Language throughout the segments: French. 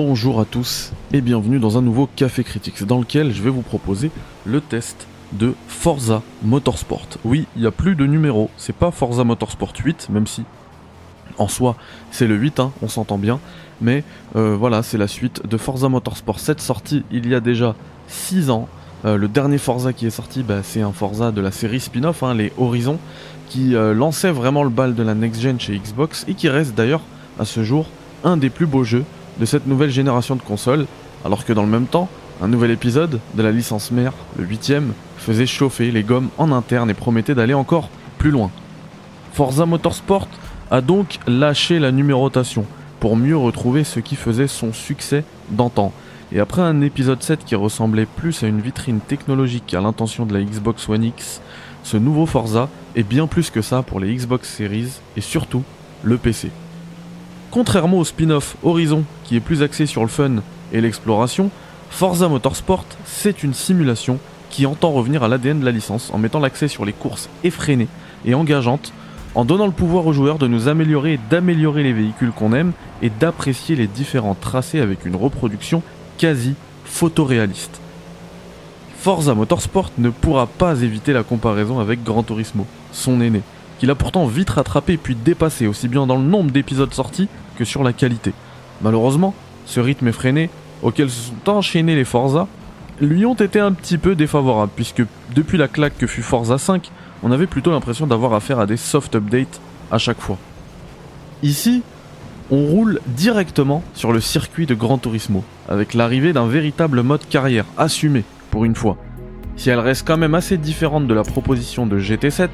Bonjour à tous et bienvenue dans un nouveau Café Critics dans lequel je vais vous proposer le test de Forza Motorsport. Oui, il n'y a plus de numéro, c'est pas Forza Motorsport 8, même si en soi c'est le 8, hein, on s'entend bien, mais euh, voilà, c'est la suite de Forza Motorsport 7 sorti il y a déjà 6 ans. Euh, le dernier Forza qui est sorti, bah, c'est un Forza de la série spin-off, hein, les Horizons, qui euh, lançait vraiment le bal de la next-gen chez Xbox et qui reste d'ailleurs à ce jour un des plus beaux jeux de cette nouvelle génération de consoles, alors que dans le même temps, un nouvel épisode de la licence mère, le 8 faisait chauffer les gommes en interne et promettait d'aller encore plus loin. Forza Motorsport a donc lâché la numérotation pour mieux retrouver ce qui faisait son succès d'antan. Et après un épisode 7 qui ressemblait plus à une vitrine technologique qu'à l'intention de la Xbox One X, ce nouveau Forza est bien plus que ça pour les Xbox Series et surtout le PC. Contrairement au spin-off Horizon, qui est plus axé sur le fun et l'exploration, Forza Motorsport, c'est une simulation qui entend revenir à l'ADN de la licence en mettant l'accès sur les courses effrénées et engageantes, en donnant le pouvoir aux joueurs de nous améliorer et d'améliorer les véhicules qu'on aime et d'apprécier les différents tracés avec une reproduction quasi photoréaliste. Forza Motorsport ne pourra pas éviter la comparaison avec Gran Turismo, son aîné, qu'il a pourtant vite rattrapé puis dépassé aussi bien dans le nombre d'épisodes sortis que sur la qualité. Malheureusement, ce rythme effréné, auquel se sont enchaînés les Forza, lui ont été un petit peu défavorables, puisque depuis la claque que fut Forza 5, on avait plutôt l'impression d'avoir affaire à des soft updates à chaque fois. Ici, on roule directement sur le circuit de Gran Turismo, avec l'arrivée d'un véritable mode carrière, assumé, pour une fois. Si elle reste quand même assez différente de la proposition de GT7,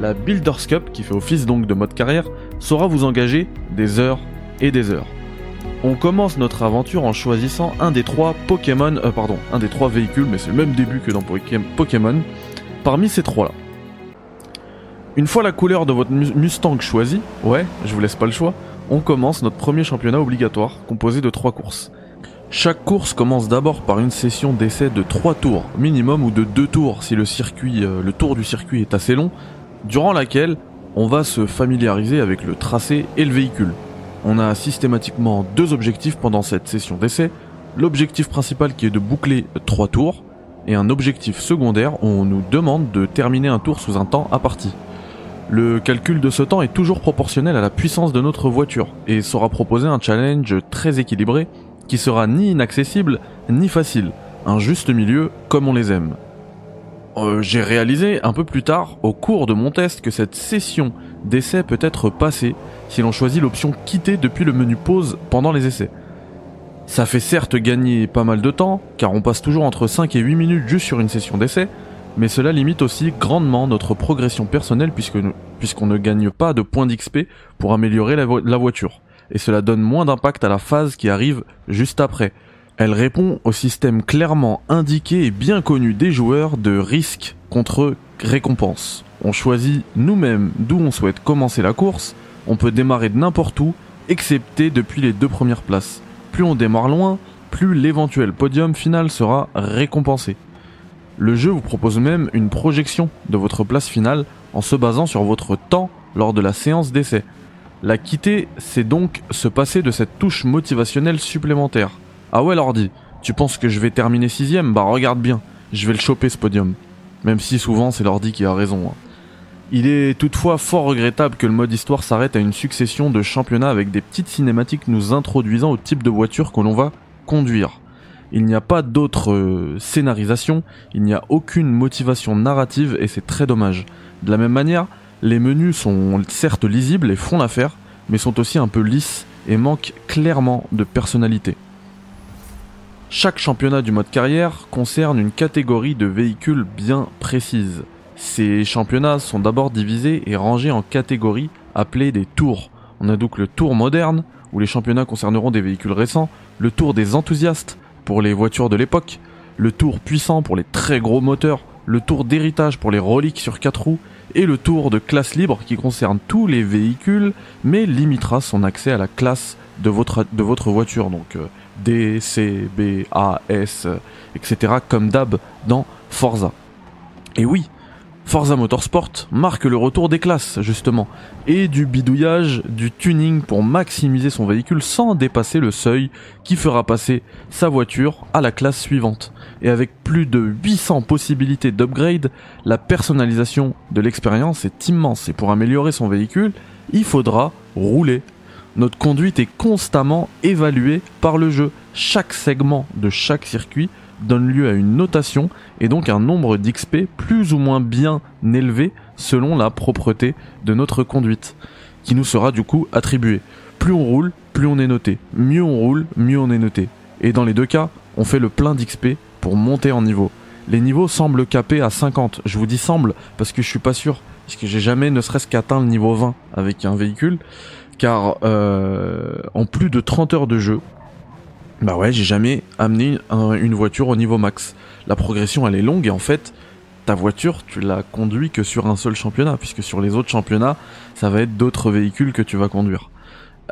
la Builders Cup, qui fait office donc de mode carrière, saura vous engager des heures et des heures. On commence notre aventure en choisissant un des trois Pokémon, euh, pardon, un des trois véhicules, mais c'est le même début que dans Pokémon, parmi ces trois-là. Une fois la couleur de votre Mustang choisie, ouais, je vous laisse pas le choix, on commence notre premier championnat obligatoire, composé de trois courses. Chaque course commence d'abord par une session d'essai de 3 tours minimum ou de 2 tours si le circuit, euh, le tour du circuit est assez long, durant laquelle on va se familiariser avec le tracé et le véhicule. On a systématiquement deux objectifs pendant cette session d'essai. L'objectif principal qui est de boucler trois tours et un objectif secondaire où on nous demande de terminer un tour sous un temps à partie. Le calcul de ce temps est toujours proportionnel à la puissance de notre voiture et saura proposer un challenge très équilibré qui sera ni inaccessible ni facile, un juste milieu comme on les aime. Euh, j'ai réalisé un peu plus tard, au cours de mon test, que cette session d'essai peut être passée si l'on choisit l'option quitter depuis le menu pause pendant les essais. Ça fait certes gagner pas mal de temps, car on passe toujours entre 5 et 8 minutes juste sur une session d'essai, mais cela limite aussi grandement notre progression personnelle puisqu'on ne gagne pas de points d'XP pour améliorer la voiture, et cela donne moins d'impact à la phase qui arrive juste après, elle répond au système clairement indiqué et bien connu des joueurs de risque contre récompense. On choisit nous-mêmes d'où on souhaite commencer la course, on peut démarrer de n'importe où, excepté depuis les deux premières places. Plus on démarre loin, plus l'éventuel podium final sera récompensé. Le jeu vous propose même une projection de votre place finale en se basant sur votre temps lors de la séance d'essai. La quitter, c'est donc se passer de cette touche motivationnelle supplémentaire. Ah ouais l'ordi, tu penses que je vais terminer sixième Bah regarde bien, je vais le choper ce podium. Même si souvent c'est l'ordi qui a raison. Hein. Il est toutefois fort regrettable que le mode histoire s'arrête à une succession de championnats avec des petites cinématiques nous introduisant au type de voiture que l'on va conduire. Il n'y a pas d'autre euh, scénarisation, il n'y a aucune motivation narrative et c'est très dommage. De la même manière, les menus sont certes lisibles et font l'affaire, mais sont aussi un peu lisses et manquent clairement de personnalité. Chaque championnat du mode carrière concerne une catégorie de véhicules bien précise. Ces championnats sont d'abord divisés et rangés en catégories appelées des tours. On a donc le tour moderne, où les championnats concerneront des véhicules récents, le tour des enthousiastes, pour les voitures de l'époque, le tour puissant pour les très gros moteurs, le tour d'héritage pour les reliques sur 4 roues, et le tour de classe libre qui concerne tous les véhicules, mais limitera son accès à la classe de votre, voiture. Euh, D, C, B, A, S, etc. comme d'hab dans Forza. Et oui, Forza Motorsport marque le retour des classes, justement, et du bidouillage, du tuning pour maximiser son véhicule sans dépasser le seuil qui fera passer sa voiture à la classe suivante. Et avec plus de 800 possibilités d'upgrade, la personnalisation de l'expérience est immense et pour améliorer son véhicule, il faudra rouler. Notre conduite est constamment évaluée par le jeu. Chaque segment de chaque circuit donne lieu à une notation et donc un nombre d'XP plus ou moins bien élevé selon la propreté de notre conduite, qui nous sera du coup attribué. Plus on roule, plus on est noté. Mieux on roule, mieux on est noté. Et dans les deux cas, on fait le plein d'XP pour monter en niveau. Les niveaux semblent capés à 50. Je vous dis semble parce que je suis pas sûr, parce que j'ai jamais ne serait-ce qu'atteint le niveau 20 avec un véhicule, car euh, en plus de 30 heures de jeu, bah ouais, j'ai jamais amené une voiture au niveau max. La progression elle est longue et en fait, ta voiture, tu la conduis que sur un seul championnat, puisque sur les autres championnats, ça va être d'autres véhicules que tu vas conduire.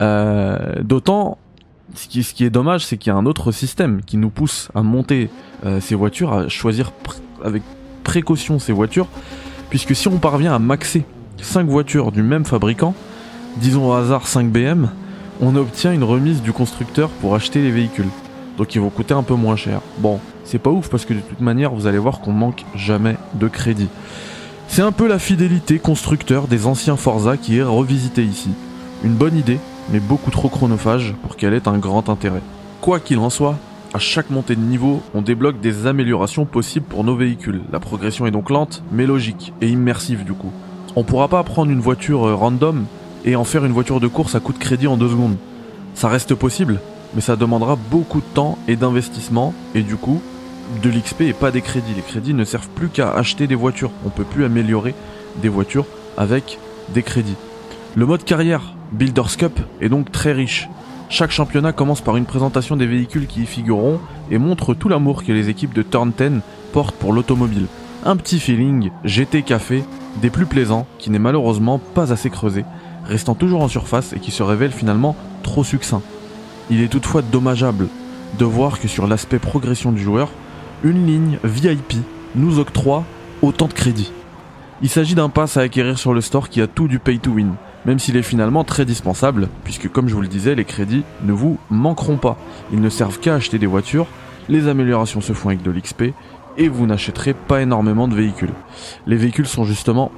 Euh, D'autant, ce qui, est dommage, c'est qu'il y a un autre système qui nous pousse à monter euh, ces voitures, à choisir avec précaution ces voitures, puisque si on parvient à maxer 5 voitures du même fabricant, disons au hasard 5 BM, on obtient une remise du constructeur pour acheter les véhicules. Donc ils vont coûter un peu moins cher. Bon, c'est pas ouf parce que de toute manière, vous allez voir qu'on manque jamais de crédit. C'est un peu la fidélité constructeur des anciens Forza qui est revisité ici. Une bonne idée, mais beaucoup trop chronophage pour qu'elle ait un grand intérêt. Quoi qu'il en soit, à chaque montée de niveau, on débloque des améliorations possibles pour nos véhicules. La progression est donc lente, mais logique et immersive du coup. On pourra pas prendre une voiture euh, random et en faire une voiture de course à coup de crédit en deux secondes. Ça reste possible, mais ça demandera beaucoup de temps et d'investissement, et du coup, de l'XP et pas des crédits. Les crédits ne servent plus qu'à acheter des voitures. On peut plus améliorer des voitures avec des crédits. Le mode carrière Builders Cup est donc très riche. Chaque championnat commence par une présentation des véhicules qui y figureront et montre tout l'amour que les équipes de Turn 10 portent pour l'automobile. Un petit feeling GT Café, des plus plaisants, qui n'est malheureusement pas assez creusé, restant toujours en surface et qui se révèle finalement trop succinct. Il est toutefois dommageable de voir que sur l'aspect progression du joueur, une ligne VIP nous octroie autant de crédits. Il s'agit d'un pass à acquérir sur le store qui a tout du pay to win, même s'il est finalement très dispensable, puisque comme je vous le disais, les crédits ne vous manqueront pas. Ils ne servent qu'à acheter des voitures, les améliorations se font avec de l'XP, et vous n'achèterez pas énormément de véhicules. Les véhicules sont justement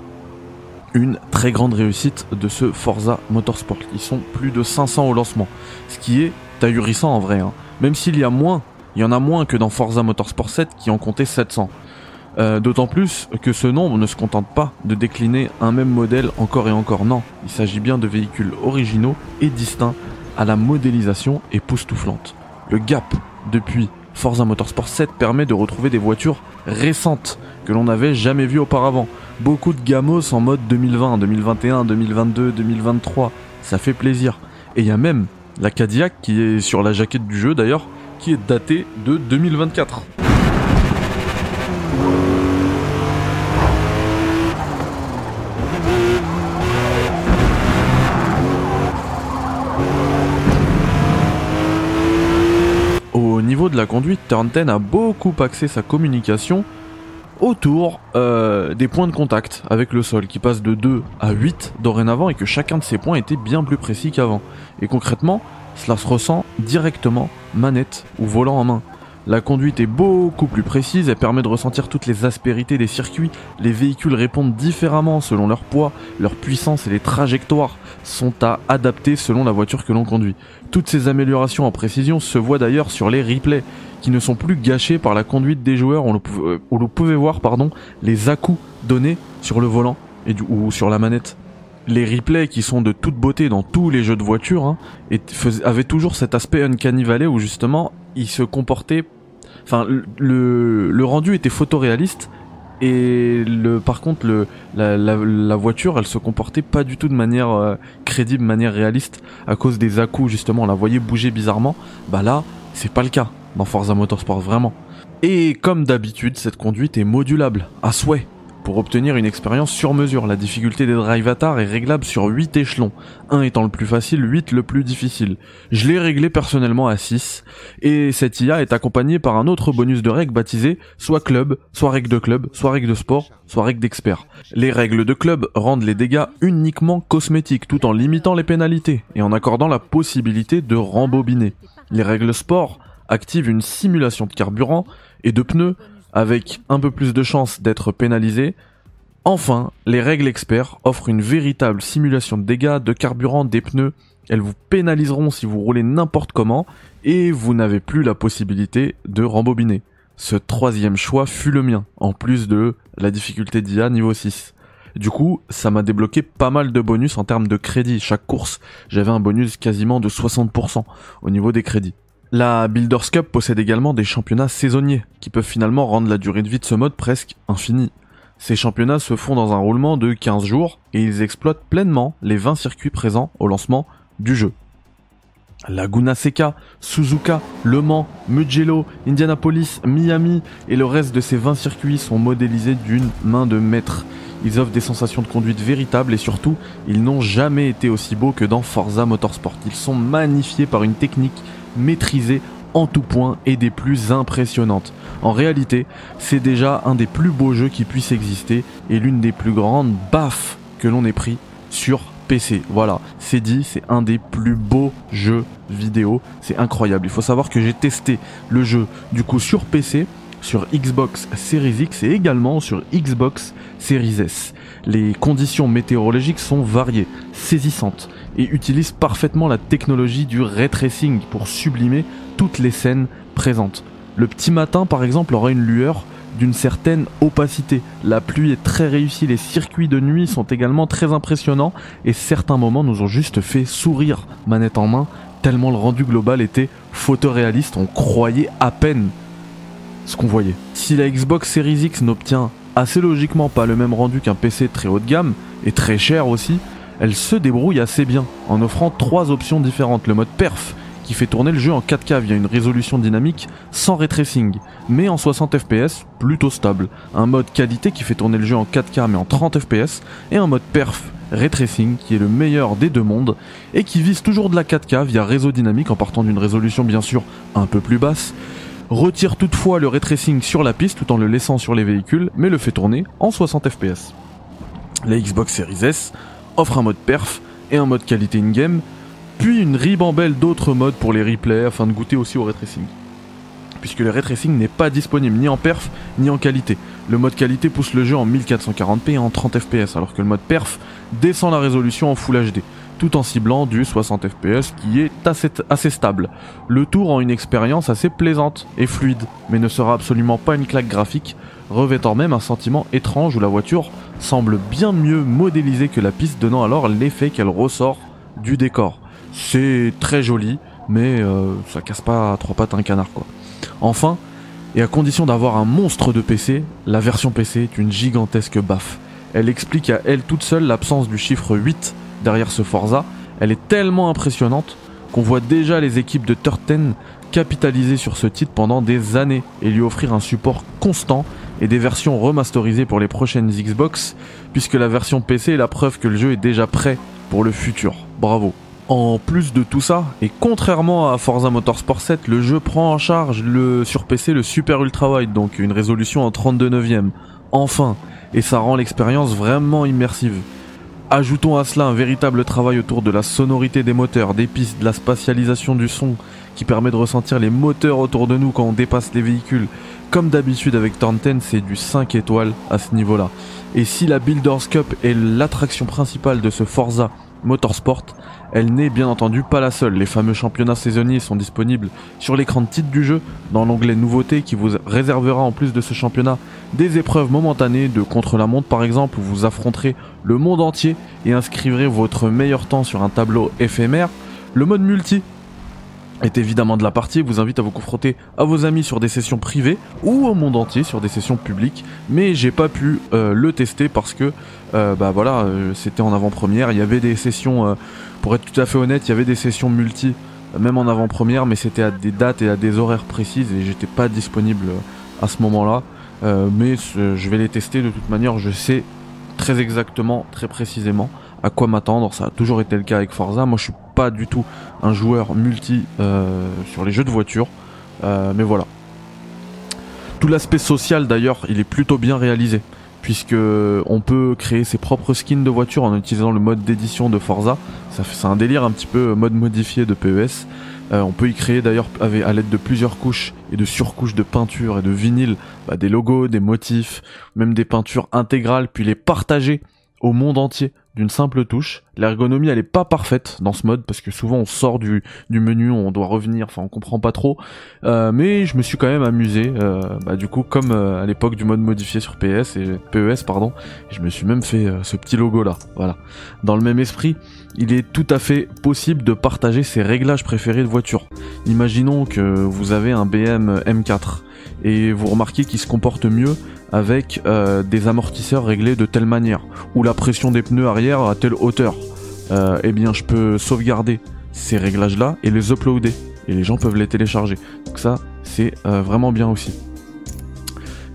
une très grande réussite de ce Forza Motorsport. Ils sont plus de 500 au lancement, ce qui est ahurissant en vrai. Hein. Même s'il y a moins, il y en a moins que dans Forza Motorsport 7 qui en comptait 700. Euh, d'autant plus que ce nombre ne se contente pas de décliner un même modèle encore et encore. Non, il s'agit bien de véhicules originaux et distincts à la modélisation époustouflante. Le gap depuis Forza Motorsport 7 permet de retrouver des voitures récentes que l'on n'avait jamais vues auparavant beaucoup de gamos en mode 2020, 2021, 2022, 2023. Ça fait plaisir. Et il y a même la Cadillac qui est sur la jaquette du jeu d'ailleurs, qui est datée de 2024. Au niveau de la conduite, Turn 10 a beaucoup axé sa communication autour euh, des points de contact avec le sol qui passent de 2 à 8 dorénavant et que chacun de ces points était bien plus précis qu'avant. Et concrètement, cela se ressent directement manette ou volant en main. La conduite est beaucoup plus précise, elle permet de ressentir toutes les aspérités des circuits, les véhicules répondent différemment selon leur poids, leur puissance et les trajectoires sont à adapter selon la voiture que l'on conduit. Toutes ces améliorations en précision se voient d'ailleurs sur les replays, qui ne sont plus gâchés par la conduite des joueurs, où l'on pouvait voir pardon, les à-coups donnés sur le volant et ou sur la manette. Les replays qui sont de toute beauté dans tous les jeux de voiture hein, avaient toujours cet aspect uncanny valley où justement ils se comportaient enfin le, le rendu était photoréaliste et le par contre le la, la, voiture elle se comportait pas du tout de manière euh, crédible manière réaliste à cause des à justement. On la voyait bouger bizarrement. Bah là c'est pas le cas dans Forza Motorsport vraiment et comme d'habitude cette conduite est modulable à souhait pour obtenir une expérience sur mesure. La difficulté des drive est réglable sur 8 échelons, 1 étant le plus facile, 8 le plus difficile. Je l'ai réglé personnellement à 6, et cette IA est accompagnée par un autre bonus de règles baptisé soit club, soit règle de club, soit règle de sport, soit règle d'expert. Les règles de club rendent les dégâts uniquement cosmétiques tout en limitant les pénalités et en accordant la possibilité de rembobiner. Les règles sport activent une simulation de carburant et de pneus avec un peu plus de chances d'être pénalisé. Enfin, les règles experts offrent une véritable simulation de dégâts, de carburant, des pneus. Elles vous pénaliseront si vous roulez n'importe comment et vous n'avez plus la possibilité de rembobiner. Ce troisième choix fut le mien, en plus de la difficulté d'IA niveau 6. Du coup, ça m'a débloqué pas mal de bonus en termes de crédit. Chaque course, j'avais un bonus quasiment de 60% au niveau des crédits. La Builders Cup possède également des championnats saisonniers, qui peuvent finalement rendre la durée de vie de ce mode presque infinie. Ces championnats se font dans un roulement de 15 jours, et ils exploitent pleinement les 20 circuits présents au lancement du jeu. Laguna Seca, Suzuka, Le Mans, Mugello, Indianapolis, Miami et le reste de ces 20 circuits sont modélisés d'une main de maître. Ils offrent des sensations de conduite véritables et surtout, ils n'ont jamais été aussi beaux que dans Forza Motorsport. Ils sont magnifiés par une technique maîtrisée en tout point et des plus impressionnantes. En réalité, c'est déjà un des plus beaux jeux qui puissent exister et l'une des plus grandes baffes que l'on ait pris sur PC. Voilà, c'est dit, c'est un des plus beaux jeux vidéo. C'est incroyable. Il faut savoir que j'ai testé le jeu du coup sur PC, sur Xbox Series X et également sur Xbox Series S. Les conditions météorologiques sont variées, saisissantes et utilisent parfaitement la technologie du ray tracing pour sublimer toutes les scènes présentes. Le petit matin par exemple aura une lueur d'une certaine opacité. La pluie est très réussie, les circuits de nuit sont également très impressionnants et certains moments nous ont juste fait sourire manette en main tellement le rendu global était photoréaliste, on croyait à peine Si la Xbox Series X n'obtient assez logiquement pas le même rendu qu'un PC très haut de gamme et très cher aussi, elle se débrouille assez bien en offrant trois options différentes. Le mode perf qui fait tourner le jeu en 4K via une résolution dynamique sans ray tracing, mais en 60 fps plutôt stable. Un mode qualité qui fait tourner le jeu en 4K mais en 30 fps, et un mode perf ray tracing qui est le meilleur des deux mondes et qui vise toujours de la 4K via réseau dynamique en partant d'une résolution bien sûr un peu plus basse. Retire toutefois le ray tracing sur la piste tout en le laissant sur les véhicules, mais le fait tourner en 60 fps. La Xbox Series S offre un mode perf et un mode qualité in-game puis une ribambelle d'autres modes pour les replays afin de goûter aussi au ray tracing. Puisque le ray tracing n'est pas disponible ni en perf ni en qualité. Le mode qualité pousse le jeu en 1440p et en 30 fps, alors que le mode perf descend la résolution en Full HD, tout en ciblant du 60 fps qui est assez, stable. Le tout rend une expérience assez plaisante et fluide, mais ne sera absolument pas une claque graphique, revêtant même un sentiment étrange où la voiture semble bien mieux modélisée que la piste, donnant alors l'effet qu'elle ressort du décor. C'est très joli, mais euh, ça casse pas à trois pattes un canard quoi. Enfin, et à condition d'avoir un monstre de PC, la version PC est une gigantesque baffe. Elle explique à elle toute seule l'absence du chiffre 8 derrière ce Forza. Elle est tellement impressionnante qu'on voit déjà les équipes de Turten capitaliser sur ce titre pendant des années et lui offrir un support constant et des versions remasterisées pour les prochaines Xbox, puisque la version PC est la preuve que le jeu est déjà prêt pour le futur. Bravo. En plus de tout ça, et contrairement à Forza Motorsport 7, le jeu prend en charge le, sur PC le Super Ultra Wide, donc une résolution en 32 neuvième. Enfin, et ça rend l'expérience vraiment immersive. Ajoutons à cela un véritable travail autour de la sonorité des moteurs, des pistes, de la spatialisation du son, qui permet de ressentir les moteurs autour de nous quand on dépasse les véhicules. Comme d'habitude avec 10, c'est du 5 étoiles à ce niveau-là. Et si la Builders Cup est l'attraction principale de ce Forza Motorsport, elle n'est bien entendu pas la seule. Les fameux championnats saisonniers sont disponibles sur l'écran de titre du jeu, dans l'onglet Nouveautés qui vous réservera en plus de ce championnat des épreuves momentanées de contre-la-montre par exemple, où vous affronterez le monde entier et inscrivrez votre meilleur temps sur un tableau éphémère. Le mode multi est évidemment de la partie, vous invite à vous confronter à vos amis sur des sessions privées ou au monde entier sur des sessions publiques, mais j'ai pas pu euh, le tester parce que euh, bah voilà, euh, c'était en avant-première, il y avait des sessions pour être tout à fait honnête, il y avait des sessions multi même en avant-première, mais c'était à des dates et à des horaires précises et j'étais pas disponible à ce moment-là. mais je vais les tester de toute manière, je sais très exactement, très précisément à quoi m'attendre. Ça a toujours été le cas avec Forza. Moi, je suis pas du tout un joueur multi sur les jeux de voiture, mais voilà. Tout l'aspect social d'ailleurs, il est plutôt bien réalisé puisque on peut créer ses propres skins de voiture en utilisant le mode d'édition de Forza. Ça c'est un délire un petit peu mode modifié de PES. Euh, on peut y créer d'ailleurs à l'aide de plusieurs couches et de surcouches de peinture et de vinyle bah, des logos, des motifs, même des peintures intégrales, puis les partager au monde entier d'une simple touche. L'ergonomie elle est pas parfaite dans ce mode parce que souvent on sort du, du menu, on doit revenir, enfin on comprend pas trop. Euh, mais je me suis quand même amusé, euh, bah, du coup comme euh, à l'époque du mode modifié sur PS et PES pardon, je me suis même fait ce petit logo là. Voilà. Dans le même esprit, il est tout à fait possible de partager ses réglages préférés de voiture. Imaginons que vous avez un BM M4 et vous remarquez qu'il se comporte mieux avec euh, des amortisseurs réglés de telle manière, ou la pression des pneus arrière à telle hauteur, euh, eh bien je peux sauvegarder ces réglages là et les uploader, et les gens peuvent les télécharger. Donc ça c'est euh, vraiment bien aussi.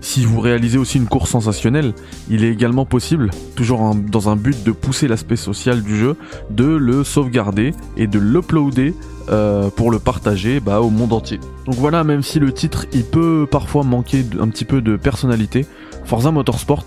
Si vous réalisez aussi une course sensationnelle, il est également possible, toujours dans un but de pousser l'aspect social du jeu, de le sauvegarder et de l'uploader euh, pour le partager bah, au monde entier. Donc voilà, même si le titre il peut parfois manquer un petit peu de personnalité, Forza Motorsport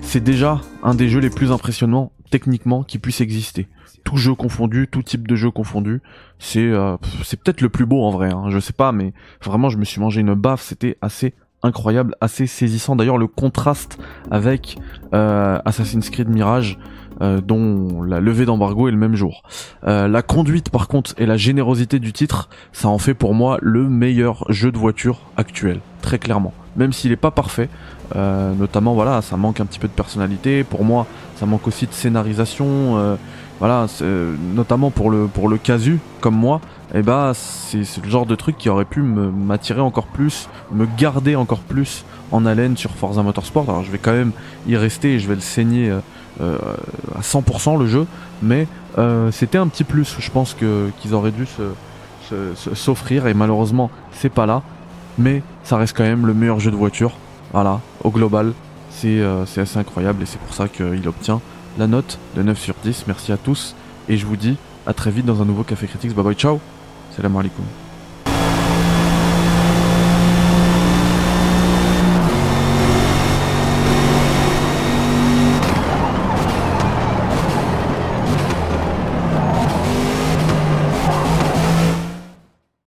c'est déjà un des jeux les plus impressionnants techniquement qui puisse exister. Tout jeu confondu, tout type de jeu confondu, c'est euh, c'est peut-être le plus beau en vrai. Hein, je sais pas, mais vraiment je me suis mangé une baffe, c'était assez incroyable, assez saisissant. D'ailleurs, le contraste avec euh, Assassin's Creed Mirage, euh, dont la levée d'embargo est le même jour. Euh, la conduite, par contre, et la générosité du titre, ça en fait pour moi le meilleur jeu de voiture actuel, très clairement. Même s'il n'est pas parfait, notamment voilà, ça manque un petit peu de personnalité. Pour moi, ça manque aussi de scénarisation. voilà, notamment pour le pour le casu comme moi et eh bah c'est le genre de truc qui aurait pu m'attirer encore plus, me garder encore plus en haleine sur Forza Motorsport. Alors je vais quand même y rester et je vais le saigner euh, euh, à 100% le jeu, mais euh, c'était un petit plus. Je pense que qu'ils auraient dû s'offrir et malheureusement c'est pas là, mais ça reste quand même le meilleur jeu de voiture. Voilà, au global, c'est assez incroyable et c'est pour ça qu'il obtient la note de 9 sur 10. Merci à tous et je vous dis à très vite dans un nouveau Café Critics. Bye bye, ciao السلام عليكم.